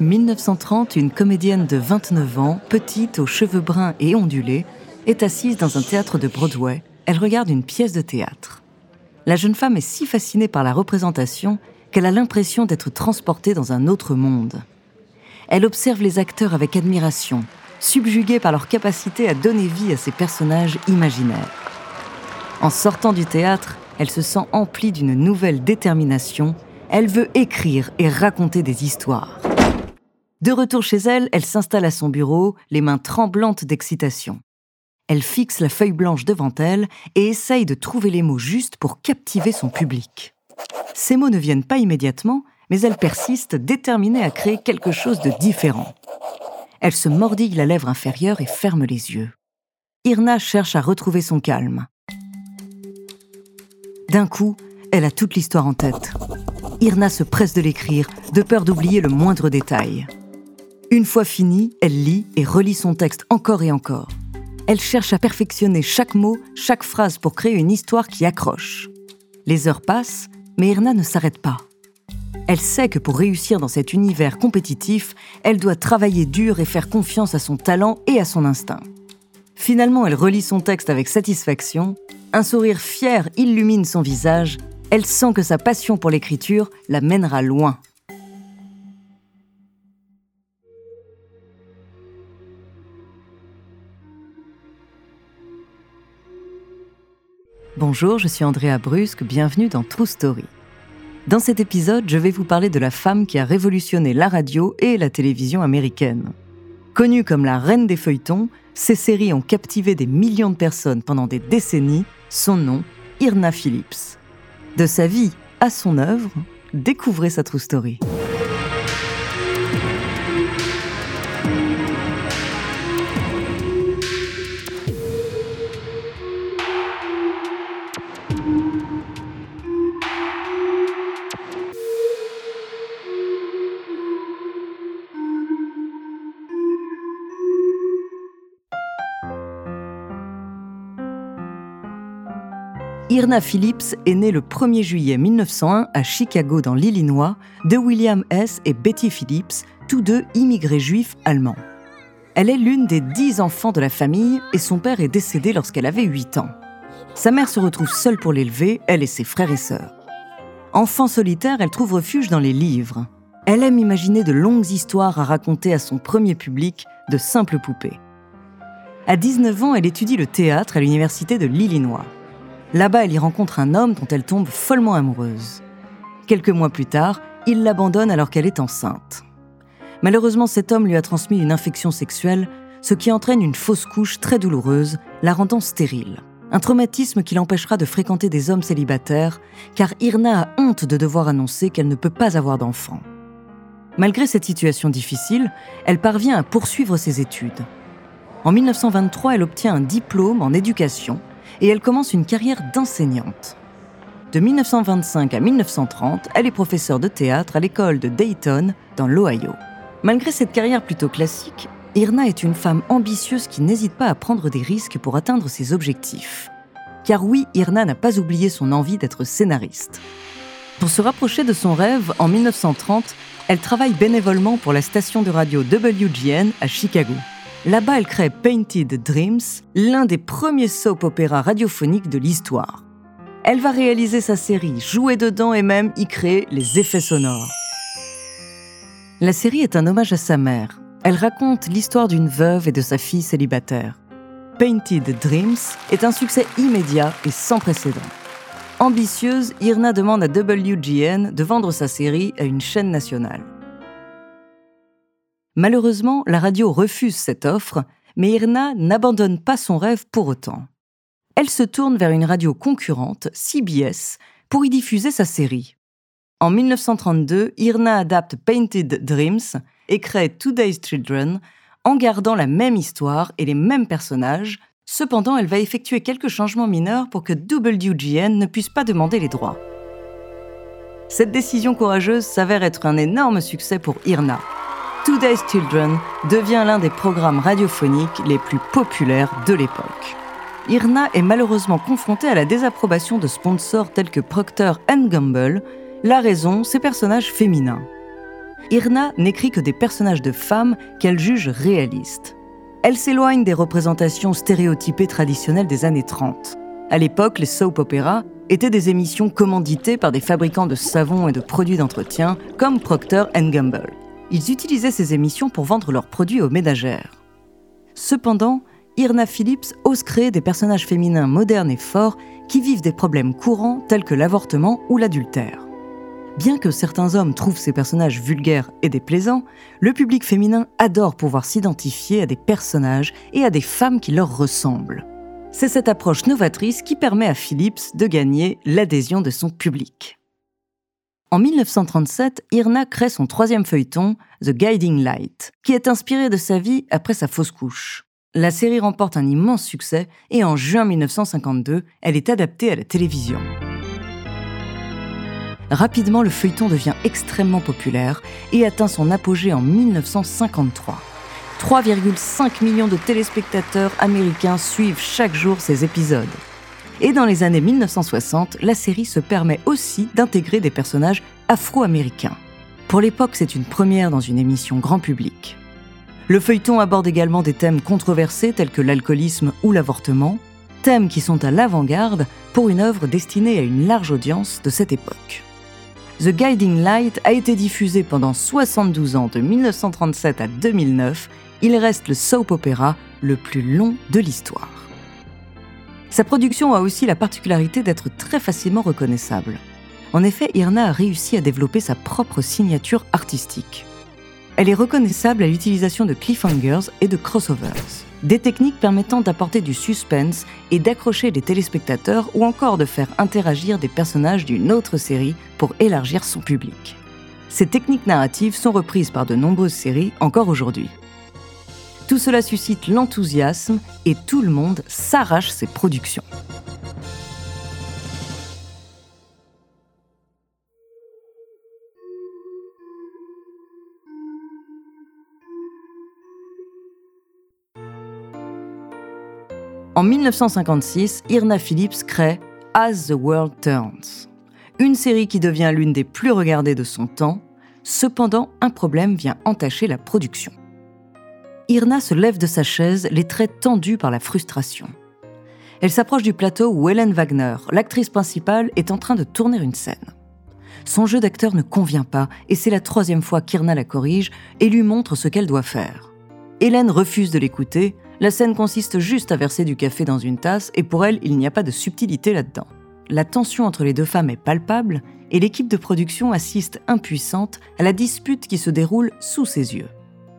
1930, une comédienne de 29 ans, petite, aux cheveux bruns et ondulés, est assise dans un théâtre de Broadway. Elle regarde une pièce de théâtre. La jeune femme est si fascinée par la représentation qu'elle a l'impression d'être transportée dans un autre monde. Elle observe les acteurs avec admiration, subjuguée par leur capacité à donner vie à ces personnages imaginaires. En sortant du théâtre, elle se sent emplie d'une nouvelle détermination. Elle veut écrire et raconter des histoires. De retour chez elle, elle s'installe à son bureau, les mains tremblantes d'excitation. Elle fixe la feuille blanche devant elle et essaye de trouver les mots justes pour captiver son public. Ces mots ne viennent pas immédiatement, mais elle persiste, déterminée à créer quelque chose de différent. Elle se mordille la lèvre inférieure et ferme les yeux. Irna cherche à retrouver son calme. D'un coup, elle a toute l'histoire en tête. Irna se presse de l'écrire, de peur d'oublier le moindre détail. Une fois finie, elle lit et relit son texte encore et encore. Elle cherche à perfectionner chaque mot, chaque phrase pour créer une histoire qui accroche. Les heures passent, mais Irna ne s'arrête pas. Elle sait que pour réussir dans cet univers compétitif, elle doit travailler dur et faire confiance à son talent et à son instinct. Finalement, elle relit son texte avec satisfaction, un sourire fier illumine son visage, elle sent que sa passion pour l'écriture la mènera loin. Bonjour, je suis Andrea Brusque, bienvenue dans True Story. Dans cet épisode, je vais vous parler de la femme qui a révolutionné la radio et la télévision américaine. Connue comme la reine des feuilletons, ces séries ont captivé des millions de personnes pendant des décennies. Son nom, Irna Phillips. De sa vie à son œuvre, découvrez sa true story. Irna Phillips est née le 1er juillet 1901 à Chicago dans l'Illinois de William S. et Betty Phillips, tous deux immigrés juifs allemands. Elle est l'une des dix enfants de la famille et son père est décédé lorsqu'elle avait 8 ans. Sa mère se retrouve seule pour l'élever, elle et ses frères et sœurs. Enfant solitaire, elle trouve refuge dans les livres. Elle aime imaginer de longues histoires à raconter à son premier public, de simples poupées. À 19 ans, elle étudie le théâtre à l'université de l'Illinois. Là-bas, elle y rencontre un homme dont elle tombe follement amoureuse. Quelques mois plus tard, il l'abandonne alors qu'elle est enceinte. Malheureusement, cet homme lui a transmis une infection sexuelle, ce qui entraîne une fausse couche très douloureuse, la rendant stérile. Un traumatisme qui l'empêchera de fréquenter des hommes célibataires, car Irna a honte de devoir annoncer qu'elle ne peut pas avoir d'enfant. Malgré cette situation difficile, elle parvient à poursuivre ses études. En 1923, elle obtient un diplôme en éducation et elle commence une carrière d'enseignante. De 1925 à 1930, elle est professeure de théâtre à l'école de Dayton, dans l'Ohio. Malgré cette carrière plutôt classique, Irna est une femme ambitieuse qui n'hésite pas à prendre des risques pour atteindre ses objectifs. Car oui, Irna n'a pas oublié son envie d'être scénariste. Pour se rapprocher de son rêve, en 1930, elle travaille bénévolement pour la station de radio WGN à Chicago. Là-bas, elle crée Painted Dreams, l'un des premiers soap-opéras radiophoniques de l'histoire. Elle va réaliser sa série, jouer dedans et même y créer les effets sonores. La série est un hommage à sa mère. Elle raconte l'histoire d'une veuve et de sa fille célibataire. Painted Dreams est un succès immédiat et sans précédent. Ambitieuse, Irna demande à WGN de vendre sa série à une chaîne nationale. Malheureusement, la radio refuse cette offre, mais Irna n'abandonne pas son rêve pour autant. Elle se tourne vers une radio concurrente, CBS, pour y diffuser sa série. En 1932, Irna adapte Painted Dreams et crée Today's Children en gardant la même histoire et les mêmes personnages. Cependant, elle va effectuer quelques changements mineurs pour que WGN ne puisse pas demander les droits. Cette décision courageuse s'avère être un énorme succès pour Irna. Today's Children devient l'un des programmes radiophoniques les plus populaires de l'époque. Irna est malheureusement confrontée à la désapprobation de sponsors tels que Procter Gamble. La raison, ses personnages féminins. Irna n'écrit que des personnages de femmes qu'elle juge réalistes. Elle s'éloigne des représentations stéréotypées traditionnelles des années 30. À l'époque, les soap operas étaient des émissions commanditées par des fabricants de savons et de produits d'entretien comme Procter Gamble. Ils utilisaient ces émissions pour vendre leurs produits aux ménagères. Cependant, Irna Phillips ose créer des personnages féminins modernes et forts qui vivent des problèmes courants tels que l'avortement ou l'adultère. Bien que certains hommes trouvent ces personnages vulgaires et déplaisants, le public féminin adore pouvoir s'identifier à des personnages et à des femmes qui leur ressemblent. C'est cette approche novatrice qui permet à Phillips de gagner l'adhésion de son public. En 1937, Irna crée son troisième feuilleton, The Guiding Light, qui est inspiré de sa vie après sa fausse couche. La série remporte un immense succès et en juin 1952, elle est adaptée à la télévision. Rapidement, le feuilleton devient extrêmement populaire et atteint son apogée en 1953. 3,5 millions de téléspectateurs américains suivent chaque jour ces épisodes. Et dans les années 1960, la série se permet aussi d'intégrer des personnages afro-américains. Pour l'époque, c'est une première dans une émission grand public. Le feuilleton aborde également des thèmes controversés tels que l'alcoolisme ou l'avortement, thèmes qui sont à l'avant-garde pour une œuvre destinée à une large audience de cette époque. The Guiding Light a été diffusé pendant 72 ans de 1937 à 2009. Il reste le soap opéra le plus long de l'histoire. Sa production a aussi la particularité d'être très facilement reconnaissable. En effet, Irna a réussi à développer sa propre signature artistique. Elle est reconnaissable à l'utilisation de cliffhangers et de crossovers, des techniques permettant d'apporter du suspense et d'accrocher les téléspectateurs ou encore de faire interagir des personnages d'une autre série pour élargir son public. Ces techniques narratives sont reprises par de nombreuses séries encore aujourd'hui. Tout cela suscite l'enthousiasme et tout le monde s'arrache ses productions. En 1956, Irna Phillips crée As the World Turns, une série qui devient l'une des plus regardées de son temps. Cependant, un problème vient entacher la production. Irna se lève de sa chaise, les traits tendus par la frustration. Elle s'approche du plateau où Hélène Wagner, l'actrice principale, est en train de tourner une scène. Son jeu d'acteur ne convient pas et c'est la troisième fois qu'Irna la corrige et lui montre ce qu'elle doit faire. Hélène refuse de l'écouter, la scène consiste juste à verser du café dans une tasse et pour elle, il n'y a pas de subtilité là-dedans. La tension entre les deux femmes est palpable et l'équipe de production assiste impuissante à la dispute qui se déroule sous ses yeux.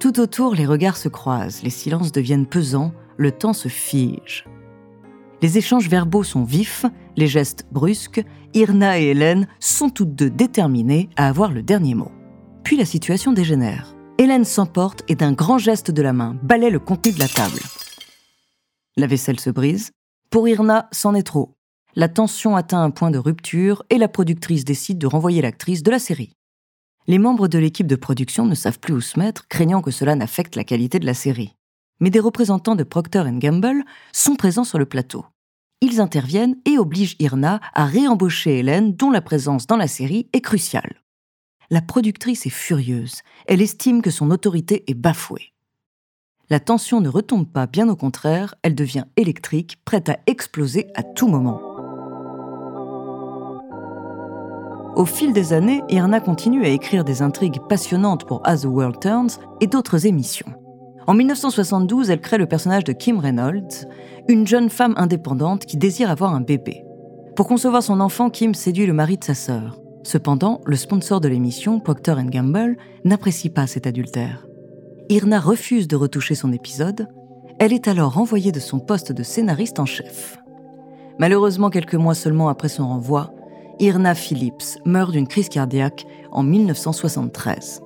Tout autour, les regards se croisent, les silences deviennent pesants, le temps se fige. Les échanges verbaux sont vifs, les gestes brusques, Irna et Hélène sont toutes deux déterminées à avoir le dernier mot. Puis la situation dégénère. Hélène s'emporte et d'un grand geste de la main balaie le contenu de la table. La vaisselle se brise. Pour Irna, c'en est trop. La tension atteint un point de rupture et la productrice décide de renvoyer l'actrice de la série. Les membres de l'équipe de production ne savent plus où se mettre, craignant que cela n'affecte la qualité de la série. Mais des représentants de Procter Gamble sont présents sur le plateau. Ils interviennent et obligent Irna à réembaucher Hélène, dont la présence dans la série est cruciale la productrice est furieuse. Elle estime que son autorité est bafouée. La tension ne retombe pas, bien au contraire, elle devient électrique, prête à exploser à tout moment. Au fil des années, Irna continue à écrire des intrigues passionnantes pour As the World Turns et d'autres émissions. En 1972, elle crée le personnage de Kim Reynolds, une jeune femme indépendante qui désire avoir un bébé. Pour concevoir son enfant, Kim séduit le mari de sa sœur. Cependant, le sponsor de l'émission, Procter Gamble, n'apprécie pas cet adultère. Irna refuse de retoucher son épisode. Elle est alors renvoyée de son poste de scénariste en chef. Malheureusement, quelques mois seulement après son renvoi, Irna Phillips meurt d'une crise cardiaque en 1973.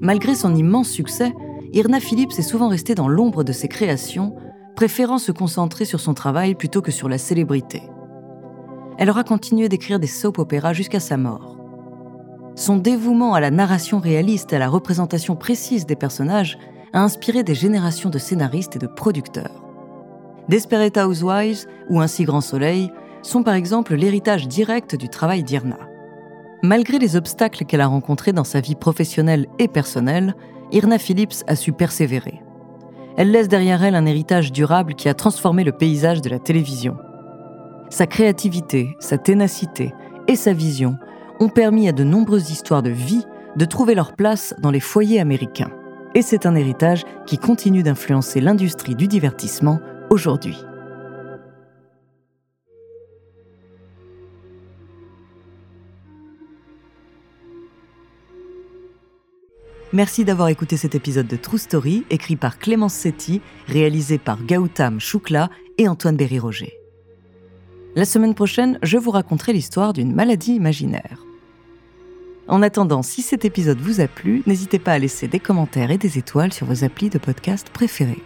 Malgré son immense succès, Irna Phillips est souvent restée dans l'ombre de ses créations, préférant se concentrer sur son travail plutôt que sur la célébrité elle aura continué d'écrire des soap-opéras jusqu'à sa mort. Son dévouement à la narration réaliste et à la représentation précise des personnages a inspiré des générations de scénaristes et de producteurs. Desperate Housewives ou Un si grand soleil sont par exemple l'héritage direct du travail d'Irna. Malgré les obstacles qu'elle a rencontrés dans sa vie professionnelle et personnelle, Irna Phillips a su persévérer. Elle laisse derrière elle un héritage durable qui a transformé le paysage de la télévision. Sa créativité, sa ténacité et sa vision ont permis à de nombreuses histoires de vie de trouver leur place dans les foyers américains. Et c'est un héritage qui continue d'influencer l'industrie du divertissement Merci d'avoir écouté cet épisode de True Story, écrit par Clémence Setti, réalisé par Gautam Choukla et Antoine Berry-Roger. La semaine prochaine, je vous raconterai l'histoire d'une maladie imaginaire. En attendant, si cet épisode vous a plu, n'hésitez pas à laisser des commentaires et des étoiles sur vos applis de podcast préférés.